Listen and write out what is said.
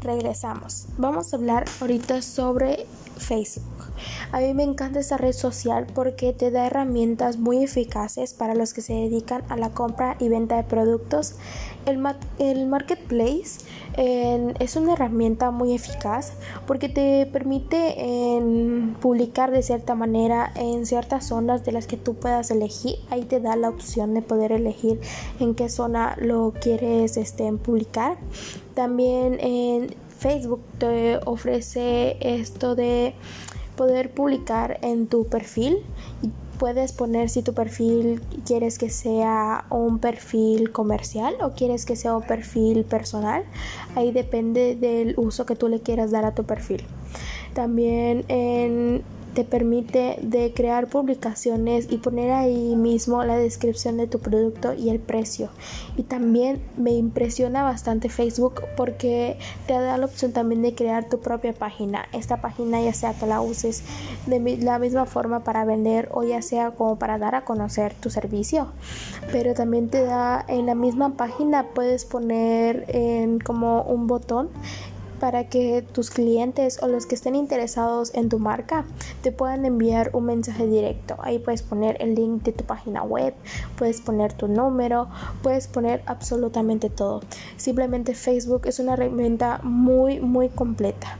regresamos. Vamos a hablar ahorita sobre Facebook. A mí me encanta esta red social porque te da herramientas muy eficaces para los que se dedican a la compra y venta de productos. El, el marketplace es una herramienta muy eficaz porque te permite publicar de cierta manera en ciertas zonas de las que tú puedas elegir. Ahí te da la opción de poder elegir en qué zona lo quieres este, publicar. También Facebook te ofrece esto de poder publicar en tu perfil puedes poner si tu perfil quieres que sea un perfil comercial o quieres que sea un perfil personal. Ahí depende del uso que tú le quieras dar a tu perfil. También en te permite de crear publicaciones y poner ahí mismo la descripción de tu producto y el precio. Y también me impresiona bastante Facebook porque te da la opción también de crear tu propia página. Esta página ya sea que la uses de la misma forma para vender o ya sea como para dar a conocer tu servicio. Pero también te da en la misma página puedes poner en como un botón para que tus clientes o los que estén interesados en tu marca te puedan enviar un mensaje directo. Ahí puedes poner el link de tu página web, puedes poner tu número, puedes poner absolutamente todo. Simplemente Facebook es una herramienta muy muy completa.